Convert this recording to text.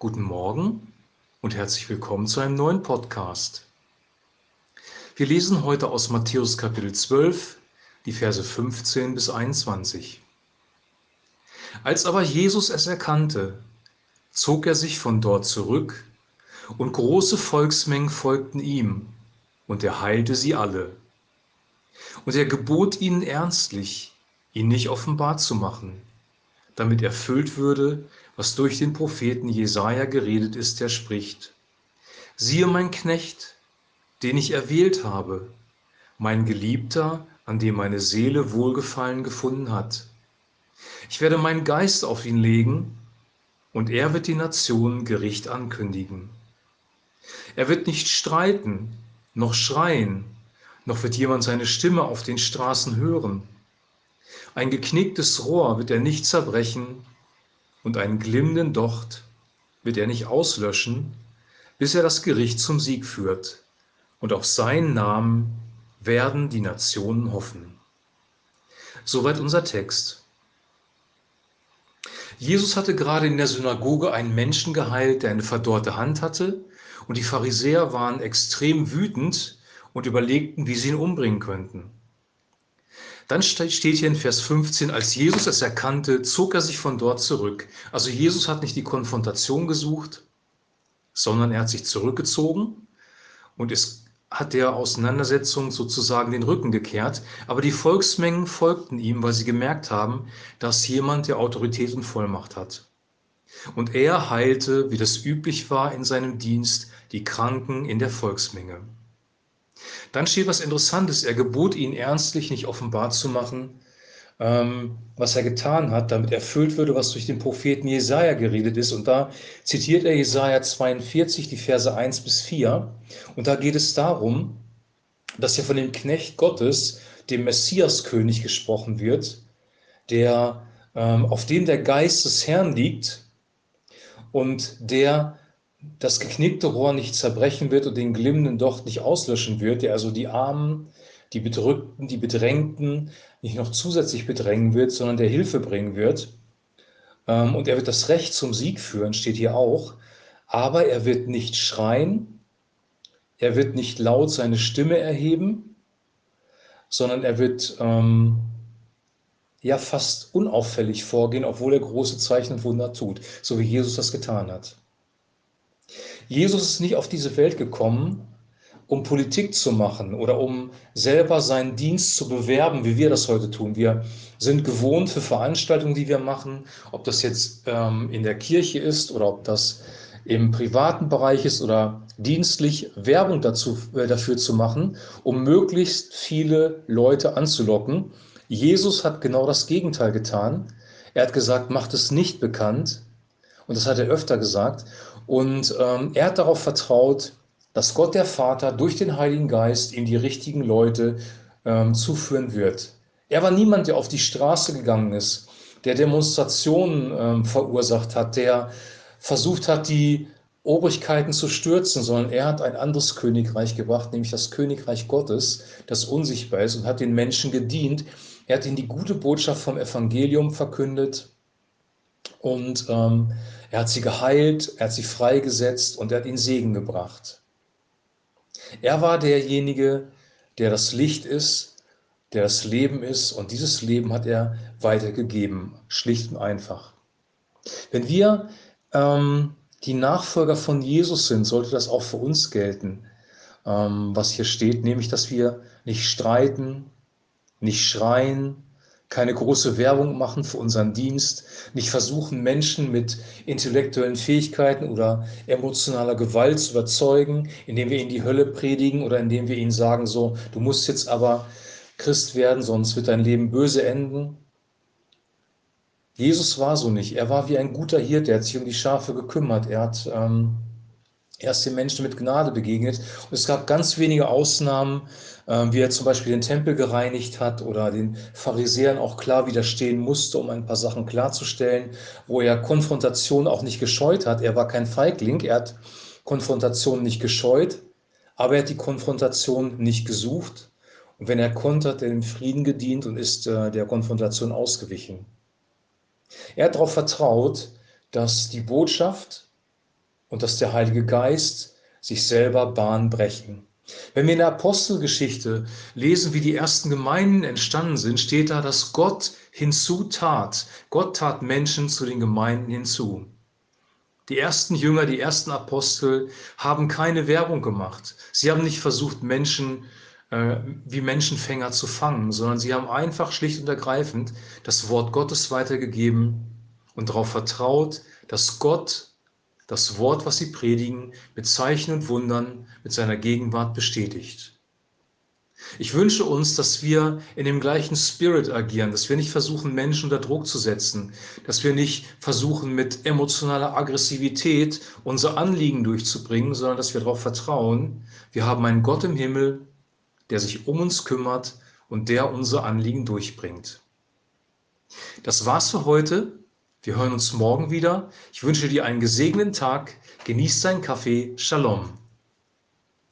Guten Morgen und herzlich willkommen zu einem neuen Podcast. Wir lesen heute aus Matthäus Kapitel 12, die Verse 15 bis 21. Als aber Jesus es erkannte, zog er sich von dort zurück, und große Volksmengen folgten ihm, und er heilte sie alle. Und er gebot ihnen ernstlich, ihn nicht offenbar zu machen, damit erfüllt würde, was durch den Propheten Jesaja geredet ist, der spricht: Siehe mein Knecht, den ich erwählt habe, mein Geliebter, an dem meine Seele Wohlgefallen gefunden hat. Ich werde meinen Geist auf ihn legen, und er wird die Nationen Gericht ankündigen. Er wird nicht streiten, noch schreien, noch wird jemand seine Stimme auf den Straßen hören. Ein geknicktes Rohr wird er nicht zerbrechen und einen glimmenden Docht wird er nicht auslöschen, bis er das Gericht zum Sieg führt. Und auf seinen Namen werden die Nationen hoffen. Soweit unser Text. Jesus hatte gerade in der Synagoge einen Menschen geheilt, der eine verdorrte Hand hatte, und die Pharisäer waren extrem wütend, und überlegten, wie sie ihn umbringen könnten. Dann steht hier in Vers 15, als Jesus es erkannte, zog er sich von dort zurück. Also Jesus hat nicht die Konfrontation gesucht, sondern er hat sich zurückgezogen und ist, hat der Auseinandersetzung sozusagen den Rücken gekehrt. Aber die Volksmengen folgten ihm, weil sie gemerkt haben, dass jemand der Autorität und Vollmacht hat. Und er heilte, wie das üblich war in seinem Dienst, die Kranken in der Volksmenge. Dann steht was Interessantes. Er gebot ihn ernstlich nicht offenbar zu machen, ähm, was er getan hat, damit erfüllt würde, was durch den Propheten Jesaja geredet ist. Und da zitiert er Jesaja 42, die Verse 1 bis 4. Und da geht es darum, dass ja von dem Knecht Gottes, dem Messiaskönig, gesprochen wird, der, ähm, auf dem der Geist des Herrn liegt und der das geknickte Rohr nicht zerbrechen wird und den glimmenden Docht nicht auslöschen wird, der also die Armen, die Bedrückten, die Bedrängten nicht noch zusätzlich bedrängen wird, sondern der Hilfe bringen wird. Ähm, und er wird das Recht zum Sieg führen, steht hier auch. Aber er wird nicht schreien, er wird nicht laut seine Stimme erheben, sondern er wird ähm, ja fast unauffällig vorgehen, obwohl er große Zeichen und Wunder tut, so wie Jesus das getan hat. Jesus ist nicht auf diese Welt gekommen, um Politik zu machen oder um selber seinen Dienst zu bewerben, wie wir das heute tun. Wir sind gewohnt für Veranstaltungen, die wir machen, ob das jetzt ähm, in der Kirche ist oder ob das im privaten Bereich ist oder dienstlich Werbung dazu, äh, dafür zu machen, um möglichst viele Leute anzulocken. Jesus hat genau das Gegenteil getan. Er hat gesagt, macht es nicht bekannt. Und das hat er öfter gesagt. Und ähm, er hat darauf vertraut, dass Gott der Vater durch den Heiligen Geist ihm die richtigen Leute ähm, zuführen wird. Er war niemand, der auf die Straße gegangen ist, der Demonstrationen ähm, verursacht hat, der versucht hat, die Obrigkeiten zu stürzen, sondern er hat ein anderes Königreich gebracht, nämlich das Königreich Gottes, das unsichtbar ist und hat den Menschen gedient. Er hat ihnen die gute Botschaft vom Evangelium verkündet und ähm, er hat sie geheilt, er hat sie freigesetzt und er hat ihnen Segen gebracht. Er war derjenige, der das Licht ist, der das Leben ist und dieses Leben hat er weitergegeben, schlicht und einfach. Wenn wir ähm, die Nachfolger von Jesus sind, sollte das auch für uns gelten, ähm, was hier steht, nämlich dass wir nicht streiten, nicht schreien, keine große Werbung machen für unseren Dienst, nicht versuchen, Menschen mit intellektuellen Fähigkeiten oder emotionaler Gewalt zu überzeugen, indem wir ihnen die Hölle predigen oder indem wir ihnen sagen, so, du musst jetzt aber Christ werden, sonst wird dein Leben böse enden. Jesus war so nicht. Er war wie ein guter Hirte, er hat sich um die Schafe gekümmert. Er hat ähm, er ist den Menschen mit Gnade begegnet. Und es gab ganz wenige Ausnahmen, äh, wie er zum Beispiel den Tempel gereinigt hat oder den Pharisäern auch klar widerstehen musste, um ein paar Sachen klarzustellen, wo er Konfrontation auch nicht gescheut hat. Er war kein Feigling, er hat Konfrontation nicht gescheut, aber er hat die Konfrontation nicht gesucht. Und wenn er konnte, hat er dem Frieden gedient und ist äh, der Konfrontation ausgewichen. Er hat darauf vertraut, dass die Botschaft, und dass der Heilige Geist sich selber Bahn brechen. Wenn wir in der Apostelgeschichte lesen, wie die ersten Gemeinden entstanden sind, steht da, dass Gott hinzutat. Gott tat Menschen zu den Gemeinden hinzu. Die ersten Jünger, die ersten Apostel haben keine Werbung gemacht. Sie haben nicht versucht, Menschen äh, wie Menschenfänger zu fangen, sondern sie haben einfach schlicht und ergreifend das Wort Gottes weitergegeben und darauf vertraut, dass Gott das Wort, was sie predigen, mit Zeichen und Wundern, mit seiner Gegenwart bestätigt. Ich wünsche uns, dass wir in dem gleichen Spirit agieren, dass wir nicht versuchen, Menschen unter Druck zu setzen, dass wir nicht versuchen, mit emotionaler Aggressivität unser Anliegen durchzubringen, sondern dass wir darauf vertrauen, wir haben einen Gott im Himmel, der sich um uns kümmert und der unser Anliegen durchbringt. Das war's für heute. Wir hören uns morgen wieder. Ich wünsche dir einen gesegneten Tag. Genieß deinen Kaffee. Shalom.